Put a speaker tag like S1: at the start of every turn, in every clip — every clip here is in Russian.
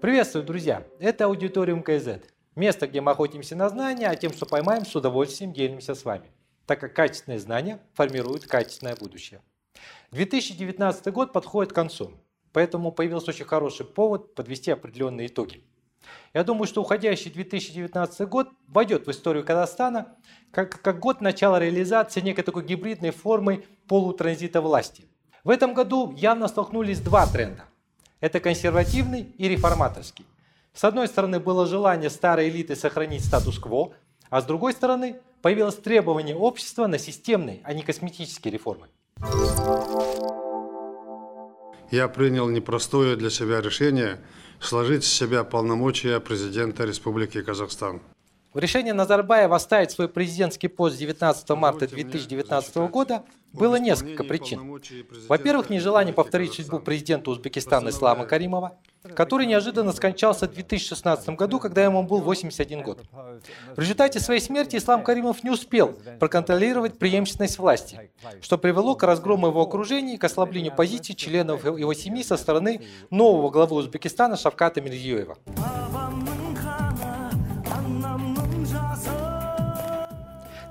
S1: Приветствую, друзья! Это аудиториум КЗ. Место, где мы охотимся на знания, а тем, что поймаем, с удовольствием делимся с вами, так как качественные знания формируют качественное будущее. 2019 год подходит к концу, поэтому появился очень хороший повод подвести определенные итоги. Я думаю, что уходящий 2019 год войдет в историю Казахстана как, как год начала реализации некой такой гибридной формы полутранзита власти. В этом году явно столкнулись два тренда. Это консервативный и реформаторский. С одной стороны было желание старой элиты сохранить статус-кво, а с другой стороны появилось требование общества на системные, а не косметические реформы.
S2: Я принял непростое для себя решение сложить с себя полномочия президента Республики Казахстан.
S1: Решение Назарбаева оставить свой президентский пост 19 марта 2019 года было несколько причин. Во-первых, нежелание повторить судьбу президента Узбекистана Ислама Каримова, который неожиданно скончался в 2016 году, когда ему был 81 год. В результате своей смерти Ислам Каримов не успел проконтролировать преемственность власти, что привело к разгрому его окружения и к ослаблению позиций членов его семьи со стороны нового главы Узбекистана Шавката Мирзиёева.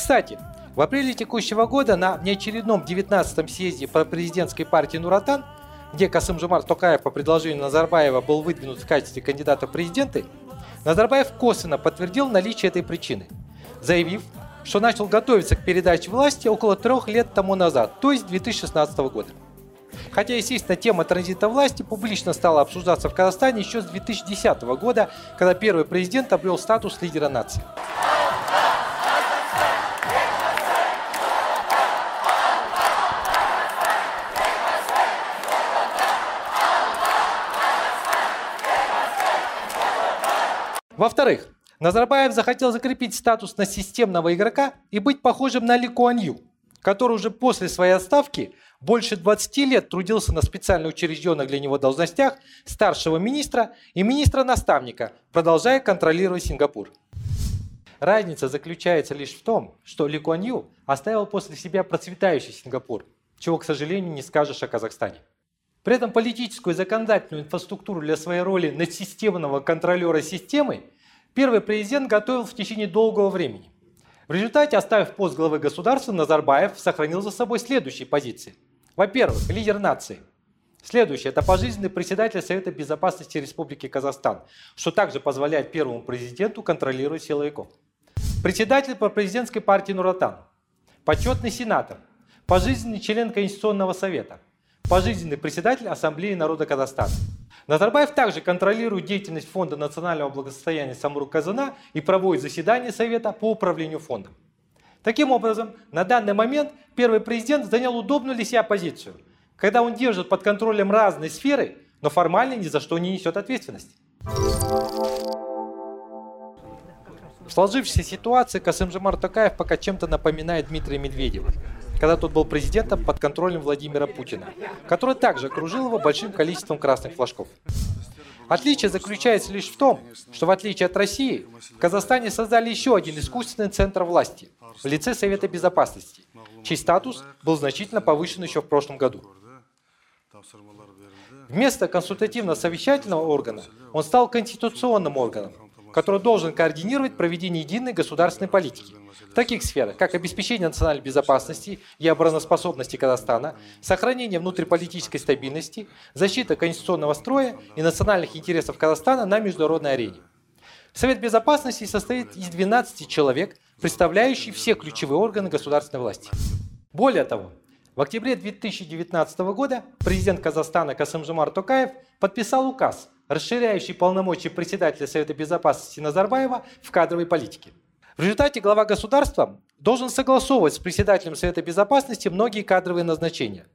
S1: Кстати, в апреле текущего года на неочередном 19-м съезде по президентской партии Нуратан, где Касым Жумар Токаев по предложению Назарбаева был выдвинут в качестве кандидата в президенты, Назарбаев косвенно подтвердил наличие этой причины, заявив, что начал готовиться к передаче власти около трех лет тому назад, то есть 2016 года. Хотя, естественно, тема транзита власти публично стала обсуждаться в Казахстане еще с 2010 года, когда первый президент обрел статус лидера нации. Во-вторых, Назарбаев захотел закрепить статус на системного игрока и быть похожим на Ли Куан который уже после своей отставки больше 20 лет трудился на специально учрежденных для него должностях старшего министра и министра-наставника, продолжая контролировать Сингапур. Разница заключается лишь в том, что Ли Куан оставил после себя процветающий Сингапур, чего, к сожалению, не скажешь о Казахстане. При этом политическую и законодательную инфраструктуру для своей роли надсистемного контролера системы первый президент готовил в течение долгого времени. В результате, оставив пост главы государства, Назарбаев сохранил за собой следующие позиции. Во-первых, лидер нации. Следующее – это пожизненный председатель Совета Безопасности Республики Казахстан, что также позволяет первому президенту контролировать силовиков. Председатель по президентской партии Нуратан. Почетный сенатор. Пожизненный член Конституционного совета – пожизненный председатель Ассамблеи народа Казахстана. Назарбаев также контролирует деятельность Фонда национального благосостояния Самрук Казана и проводит заседания Совета по управлению фондом. Таким образом, на данный момент первый президент занял удобную для себя позицию, когда он держит под контролем разные сферы, но формально ни за что не несет ответственность. В сложившейся ситуации Касым-Жомар Токаев пока чем-то напоминает Дмитрия Медведева когда тот был президентом под контролем Владимира Путина, который также окружил его большим количеством красных флажков. Отличие заключается лишь в том, что в отличие от России, в Казахстане создали еще один искусственный центр власти в лице Совета Безопасности, чей статус был значительно повышен еще в прошлом году. Вместо консультативно-совещательного органа он стал конституционным органом, который должен координировать проведение единой государственной политики в таких сферах, как обеспечение национальной безопасности и обороноспособности Казахстана, сохранение внутриполитической стабильности, защита конституционного строя и национальных интересов Казахстана на международной арене. Совет Безопасности состоит из 12 человек, представляющих все ключевые органы государственной власти. Более того, в октябре 2019 года президент Казахстана Касымжимар Токаев подписал указ, расширяющий полномочия председателя Совета Безопасности Назарбаева в кадровой политике. В результате глава государства должен согласовывать с председателем Совета Безопасности многие кадровые назначения,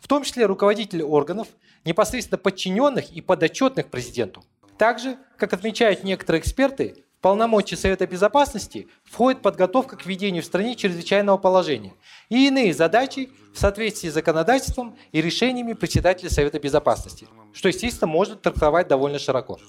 S1: в том числе руководители органов, непосредственно подчиненных и подотчетных президенту. Также, как отмечают некоторые эксперты, в полномочия Совета Безопасности входит подготовка к введению в стране чрезвычайного положения и иные задачи в соответствии с законодательством и решениями председателя Совета Безопасности, что, естественно, может трактовать довольно широко.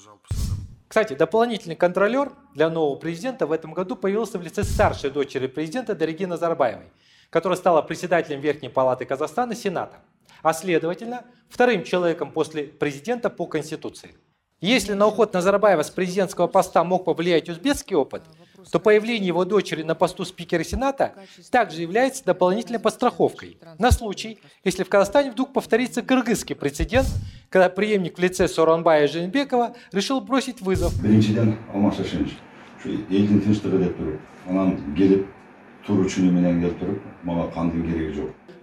S1: Кстати, дополнительный контролер для нового президента в этом году появился в лице старшей дочери президента Дариги Назарбаевой, которая стала председателем Верхней Палаты Казахстана Сената, а следовательно, вторым человеком после президента по Конституции. Если на уход Назарбаева с президентского поста мог повлиять узбекский опыт, то появление его дочери на посту спикера Сената также является дополнительной подстраховкой на случай, если в Казахстане вдруг повторится кыргызский прецедент, когда преемник в лице Соронбая Женбекова решил бросить вызов.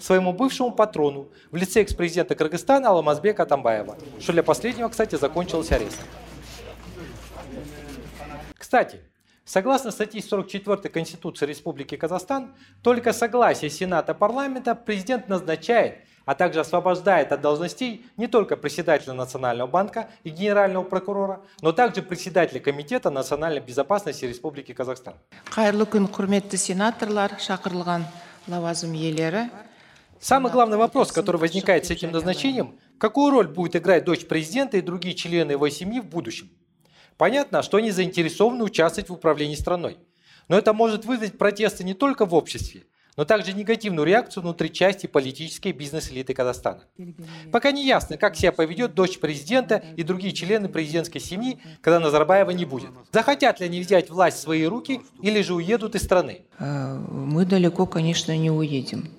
S1: Своему бывшему патрону в лице экс-президента Кыргызстана Аламазбека Атамбаева, что для последнего, кстати, закончилось арестом. Кстати, согласно статье 44 Конституции Республики Казахстан, только согласие Сената парламента президент назначает, а также освобождает от должностей не только председателя Национального банка и генерального прокурора, но также председателя Комитета национальной безопасности Республики Казахстан.
S3: қайырлы күн құрметті сенаторлар шақырылған лауазым иелері
S1: Самый главный вопрос, который возникает с этим назначением, какую роль будет играть дочь президента и другие члены его семьи в будущем. Понятно, что они заинтересованы участвовать в управлении страной. Но это может вызвать протесты не только в обществе, но также негативную реакцию внутри части политической и бизнес-элиты Казахстана. Пока не ясно, как себя поведет дочь президента и другие члены президентской семьи, когда Назарбаева не будет. Захотят ли они взять власть в свои руки или же уедут из страны?
S3: Э, мы далеко, конечно, не уедем.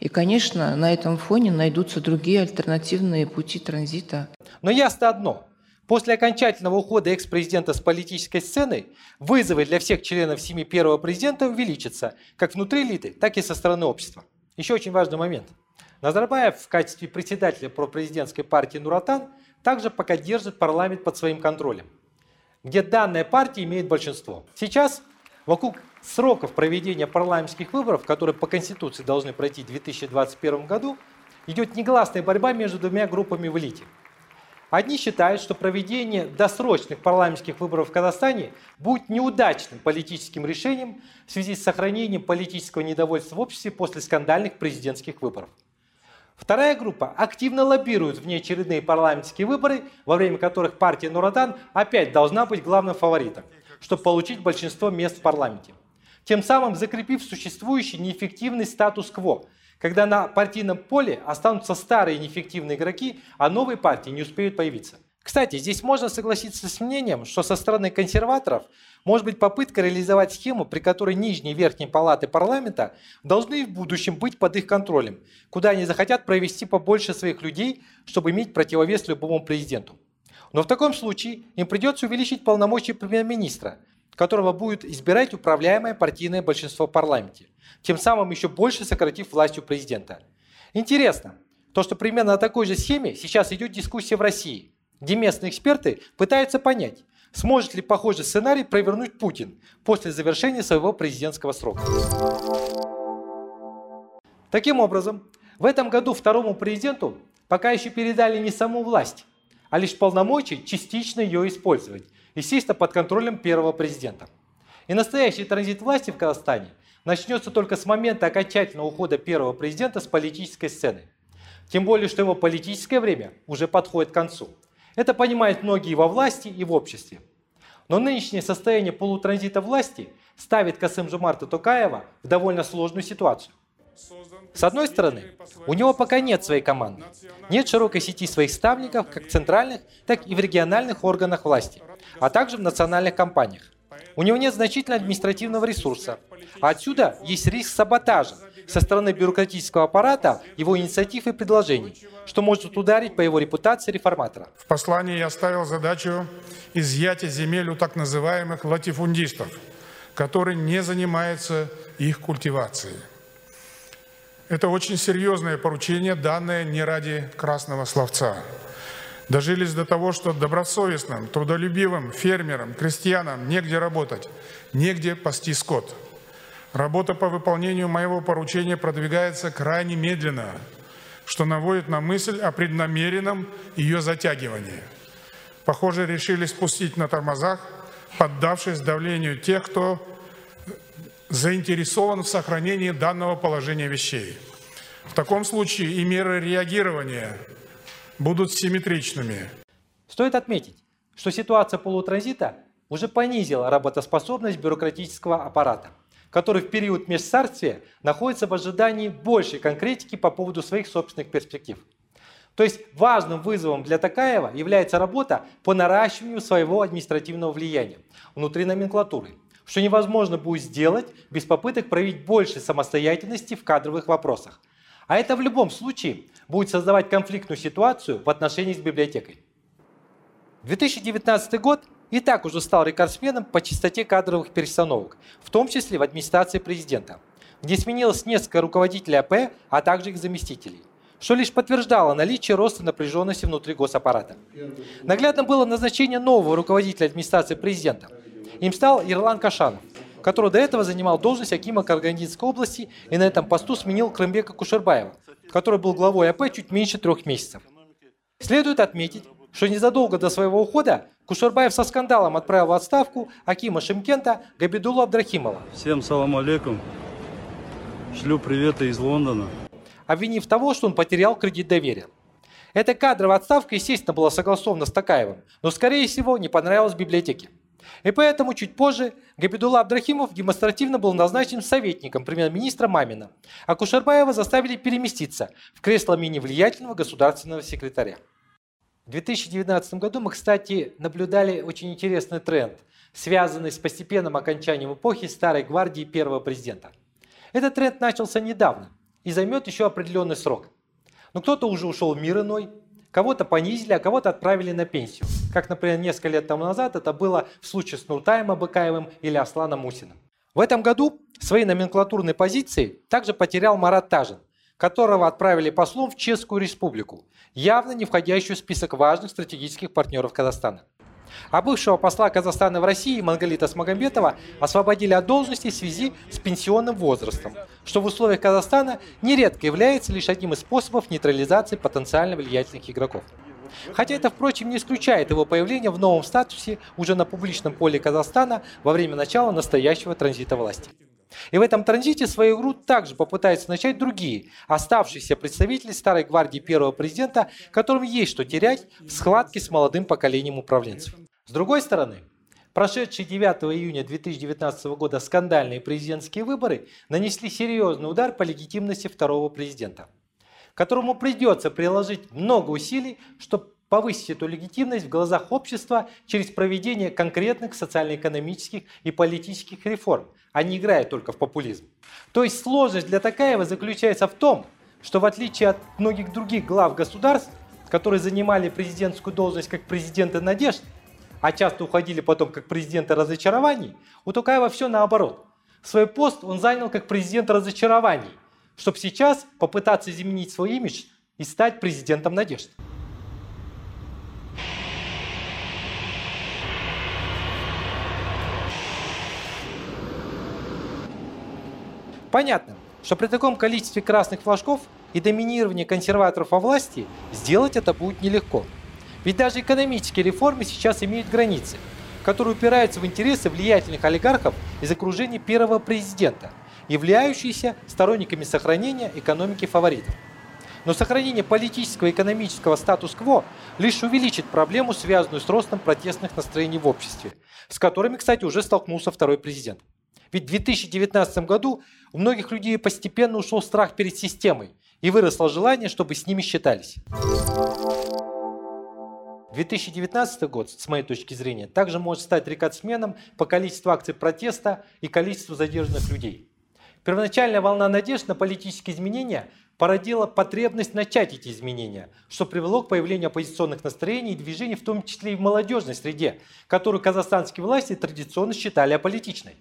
S3: И, конечно, на этом фоне найдутся другие альтернативные пути транзита.
S1: Но ясно одно. После окончательного ухода экс-президента с политической сцены вызовы для всех членов семьи первого президента увеличатся, как внутри элиты, так и со стороны общества. Еще очень важный момент. Назарбаев в качестве председателя пропрезидентской партии «Нуратан» также пока держит парламент под своим контролем, где данная партия имеет большинство. Сейчас вокруг сроков проведения парламентских выборов, которые по Конституции должны пройти в 2021 году, идет негласная борьба между двумя группами в элите. Одни считают, что проведение досрочных парламентских выборов в Казахстане будет неудачным политическим решением в связи с сохранением политического недовольства в обществе после скандальных президентских выборов. Вторая группа активно лоббирует внеочередные парламентские выборы, во время которых партия Нуратан опять должна быть главным фаворитом, чтобы получить большинство мест в парламенте тем самым закрепив существующий неэффективный статус-кво, когда на партийном поле останутся старые неэффективные игроки, а новые партии не успеют появиться. Кстати, здесь можно согласиться с мнением, что со стороны консерваторов может быть попытка реализовать схему, при которой нижние и верхние палаты парламента должны в будущем быть под их контролем, куда они захотят провести побольше своих людей, чтобы иметь противовес любому президенту. Но в таком случае им придется увеличить полномочия премьер-министра – которого будет избирать управляемое партийное большинство в парламенте, тем самым еще больше сократив властью президента. Интересно, то, что примерно на такой же схеме сейчас идет дискуссия в России, где местные эксперты пытаются понять, сможет ли похожий сценарий провернуть Путин после завершения своего президентского срока. Таким образом, в этом году второму президенту пока еще передали не саму власть, а лишь полномочия частично ее использовать – естественно, под контролем первого президента. И настоящий транзит власти в Казахстане начнется только с момента окончательного ухода первого президента с политической сцены. Тем более, что его политическое время уже подходит к концу. Это понимают многие во власти и в обществе. Но нынешнее состояние полутранзита власти ставит Касым Жумарта Токаева в довольно сложную ситуацию. С одной стороны, у него пока нет своей команды, нет широкой сети своих ставников как в центральных, так и в региональных органах власти, а также в национальных компаниях. У него нет значительного административного ресурса, а отсюда есть риск саботажа со стороны бюрократического аппарата его инициатив и предложений, что может ударить по его репутации реформатора.
S4: В послании я ставил задачу изъятия земель у так называемых латифундистов, которые не занимаются их культивацией. Это очень серьезное поручение, данное не ради красного словца. Дожились до того, что добросовестным, трудолюбивым фермерам, крестьянам негде работать, негде пасти скот. Работа по выполнению моего поручения продвигается крайне медленно, что наводит на мысль о преднамеренном ее затягивании. Похоже, решили спустить на тормозах, поддавшись давлению тех, кто заинтересован в сохранении данного положения вещей. В таком случае и меры реагирования будут симметричными.
S1: Стоит отметить, что ситуация полутранзита уже понизила работоспособность бюрократического аппарата, который в период межцарствия находится в ожидании большей конкретики по поводу своих собственных перспектив. То есть важным вызовом для Такаева является работа по наращиванию своего административного влияния внутри номенклатуры, что невозможно будет сделать без попыток проявить больше самостоятельности в кадровых вопросах. А это в любом случае будет создавать конфликтную ситуацию в отношении с библиотекой. 2019 год и так уже стал рекордсменом по частоте кадровых перестановок, в том числе в администрации президента, где сменилось несколько руководителей АП, а также их заместителей что лишь подтверждало наличие роста напряженности внутри госаппарата. Наглядно было назначение нового руководителя администрации президента. Им стал Ирлан Кашанов, который до этого занимал должность Акима Карагандинской области и на этом посту сменил Крымбека Кушербаева, который был главой АП чуть меньше трех месяцев. Следует отметить, что незадолго до своего ухода Кушербаев со скандалом отправил в отставку Акима Шимкента Габидулу Абдрахимова.
S5: Всем салам алейкум. Шлю приветы из Лондона
S1: обвинив того, что он потерял кредит доверия. Эта кадровая отставка, естественно, была согласована с Такаевым, но, скорее всего, не понравилась библиотеке. И поэтому чуть позже Габидулла Абдрахимов демонстративно был назначен советником премьер-министра Мамина, а Кушербаева заставили переместиться в кресло менее влиятельного государственного секретаря. В 2019 году мы, кстати, наблюдали очень интересный тренд, связанный с постепенным окончанием эпохи старой гвардии первого президента. Этот тренд начался недавно – и займет еще определенный срок. Но кто-то уже ушел в мир иной, кого-то понизили, а кого-то отправили на пенсию. Как, например, несколько лет тому назад это было в случае с Нуртаем Абыкаевым или Асланом Мусиным. В этом году свои номенклатурные позиции также потерял Марат Тажин, которого отправили послом в Чешскую республику, явно не входящую в список важных стратегических партнеров Казахстана. А бывшего посла Казахстана в России Мангалита Смагомбетова освободили от должности в связи с пенсионным возрастом, что в условиях Казахстана нередко является лишь одним из способов нейтрализации потенциально влиятельных игроков. Хотя это, впрочем, не исключает его появление в новом статусе уже на публичном поле Казахстана во время начала настоящего транзита власти. И в этом транзите свою игру также попытаются начать другие, оставшиеся представители старой гвардии первого президента, которым есть что терять в схватке с молодым поколением управленцев. С другой стороны, прошедшие 9 июня 2019 года скандальные президентские выборы нанесли серьезный удар по легитимности второго президента, которому придется приложить много усилий, чтобы повысить эту легитимность в глазах общества через проведение конкретных социально-экономических и политических реформ, а не играя только в популизм. То есть сложность для Такаева заключается в том, что в отличие от многих других глав государств, которые занимали президентскую должность как президенты надежд, а часто уходили потом как президенты разочарований, у Тукаева все наоборот. Свой пост он занял как президент разочарований, чтобы сейчас попытаться изменить свой имидж и стать президентом надежд. Понятно, что при таком количестве красных флажков и доминировании консерваторов во власти сделать это будет нелегко – ведь даже экономические реформы сейчас имеют границы, которые упираются в интересы влиятельных олигархов из окружения первого президента, являющиеся сторонниками сохранения экономики фаворитов. Но сохранение политического и экономического статус-кво лишь увеличит проблему, связанную с ростом протестных настроений в обществе, с которыми, кстати, уже столкнулся второй президент. Ведь в 2019 году у многих людей постепенно ушел страх перед системой и выросло желание, чтобы с ними считались. 2019 год, с моей точки зрения, также может стать рекордсменом по количеству акций протеста и количеству задержанных людей. Первоначальная волна надежд на политические изменения породила потребность начать эти изменения, что привело к появлению оппозиционных настроений и движений, в том числе и в молодежной среде, которую казахстанские власти традиционно считали аполитичной.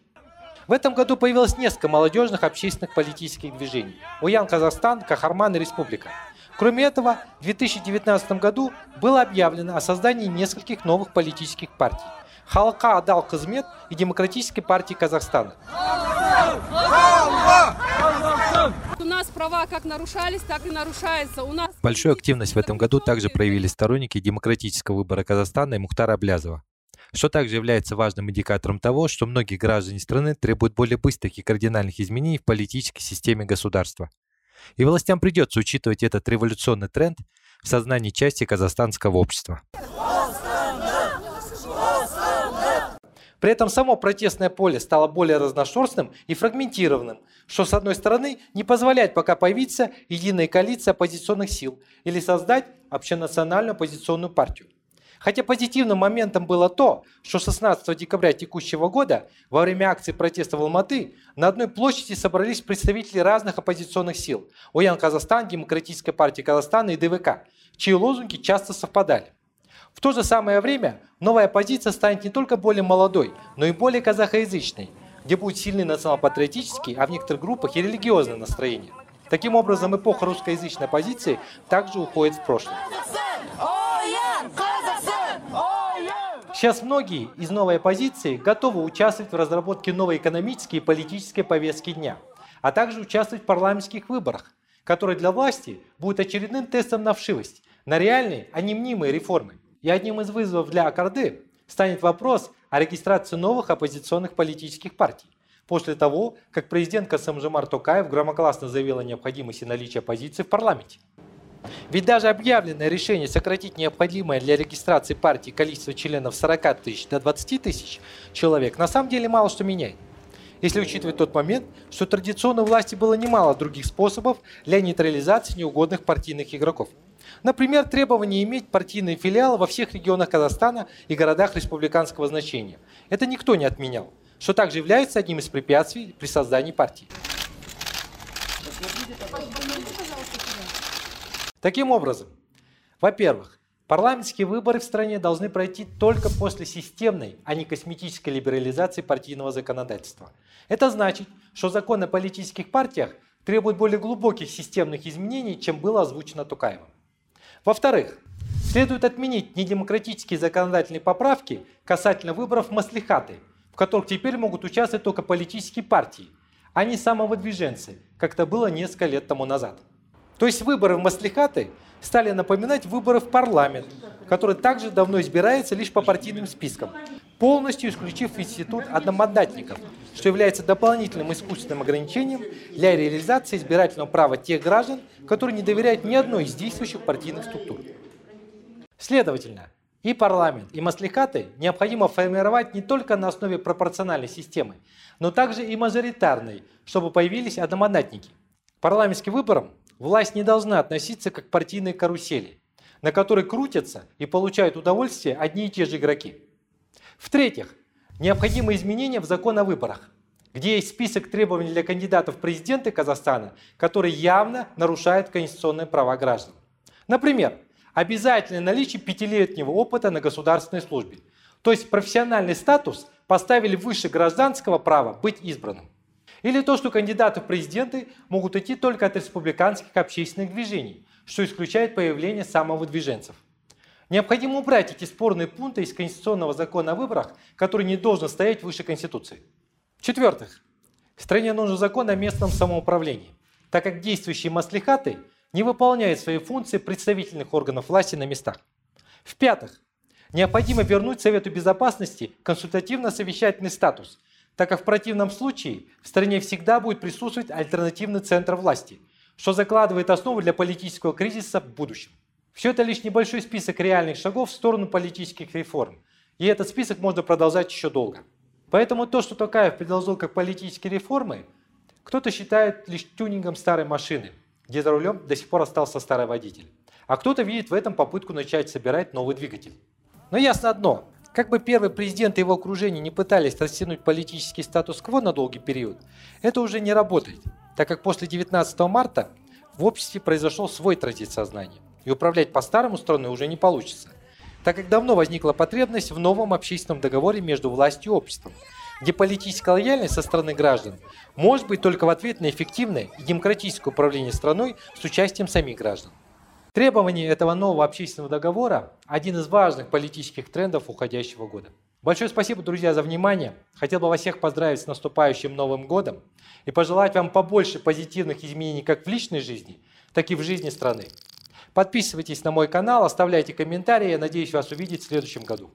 S1: В этом году появилось несколько молодежных общественных политических движений. Уян Казахстан, Кахарман и Республика – Кроме этого, в 2019 году было объявлено о создании нескольких новых политических партий. Халка Адал Казмет и Демократической партии Казахстана.
S6: У нас права как нарушались, так и нарушаются. У нас...
S1: Большую активность в этом году также проявили сторонники демократического выбора Казахстана и Мухтара Аблязова что также является важным индикатором того, что многие граждане страны требуют более быстрых и кардинальных изменений в политической системе государства. И властям придется учитывать этот революционный тренд в сознании части казахстанского общества. При этом само протестное поле стало более разношерстным и фрагментированным, что с одной стороны не позволяет пока появиться единой коалиции оппозиционных сил или создать общенациональную оппозиционную партию. Хотя позитивным моментом было то, что 16 декабря текущего года во время акции протеста в Алматы на одной площади собрались представители разных оппозиционных сил – Уян Казахстан, Демократическая партия Казахстана и ДВК, чьи лозунги часто совпадали. В то же самое время новая оппозиция станет не только более молодой, но и более казахоязычной, где будет сильный национал-патриотический, а в некоторых группах и религиозное настроение. Таким образом, эпоха русскоязычной оппозиции также уходит в прошлое. Сейчас многие из новой оппозиции готовы участвовать в разработке новой экономической и политической повестки дня, а также участвовать в парламентских выборах, которые для власти будут очередным тестом на вшивость, на реальные, а не мнимые реформы. И одним из вызовов для Акарды станет вопрос о регистрации новых оппозиционных политических партий. После того, как президент Касымжимар Токаев громогласно заявил о необходимости наличия оппозиции в парламенте. Ведь даже объявленное решение сократить необходимое для регистрации партии количество членов 40 тысяч до 20 тысяч человек на самом деле мало что меняет. Если учитывать тот момент, что традиционно у власти было немало других способов для нейтрализации неугодных партийных игроков. Например, требование иметь партийные филиалы во всех регионах Казахстана и городах республиканского значения. Это никто не отменял, что также является одним из препятствий при создании партии. Таким образом, во-первых, парламентские выборы в стране должны пройти только после системной, а не косметической либерализации партийного законодательства. Это значит, что закон о политических партиях требует более глубоких системных изменений, чем было озвучено Тукаевым. Во-вторых, следует отменить недемократические законодательные поправки касательно выборов маслихаты, в которых теперь могут участвовать только политические партии, а не самовыдвиженцы, как это было несколько лет тому назад. То есть выборы в маслихаты стали напоминать выборы в парламент, который также давно избирается лишь по партийным спискам, полностью исключив институт одномандатников, что является дополнительным искусственным ограничением для реализации избирательного права тех граждан, которые не доверяют ни одной из действующих партийных структур. Следовательно, и парламент, и маслихаты необходимо формировать не только на основе пропорциональной системы, но также и мажоритарной, чтобы появились одномандатники. Парламентским выборам Власть не должна относиться как к партийной карусели, на которой крутятся и получают удовольствие одни и те же игроки. В-третьих, необходимы изменения в закон о выборах, где есть список требований для кандидатов в президенты Казахстана, которые явно нарушают конституционные права граждан. Например, обязательное наличие пятилетнего опыта на государственной службе. То есть профессиональный статус поставили выше гражданского права быть избранным. Или то, что кандидаты в президенты могут идти только от республиканских общественных движений, что исключает появление самовыдвиженцев. Необходимо убрать эти спорные пункты из Конституционного закона о выборах, который не должен стоять выше Конституции. В-четвертых, стране нужен закон о местном самоуправлении, так как действующие маслихаты не выполняют свои функции представительных органов власти на местах. В-пятых, необходимо вернуть Совету Безопасности консультативно-совещательный статус – так как в противном случае в стране всегда будет присутствовать альтернативный центр власти, что закладывает основу для политического кризиса в будущем. Все это лишь небольшой список реальных шагов в сторону политических реформ, и этот список можно продолжать еще долго. Поэтому то, что Токаев предложил как политические реформы, кто-то считает лишь тюнингом старой машины, где за рулем до сих пор остался старый водитель. А кто-то видит в этом попытку начать собирать новый двигатель. Но ясно одно, как бы первый президент и его окружение не пытались растянуть политический статус-кво на долгий период, это уже не работает, так как после 19 марта в обществе произошел свой транзит сознания, и управлять по-старому страной уже не получится, так как давно возникла потребность в новом общественном договоре между властью и обществом, где политическая лояльность со стороны граждан может быть только в ответ на эффективное и демократическое управление страной с участием самих граждан. Требование этого нового общественного договора – один из важных политических трендов уходящего года. Большое спасибо, друзья, за внимание. Хотел бы вас всех поздравить с наступающим Новым годом и пожелать вам побольше позитивных изменений как в личной жизни, так и в жизни страны. Подписывайтесь на мой канал, оставляйте комментарии. Я надеюсь вас увидеть в следующем году.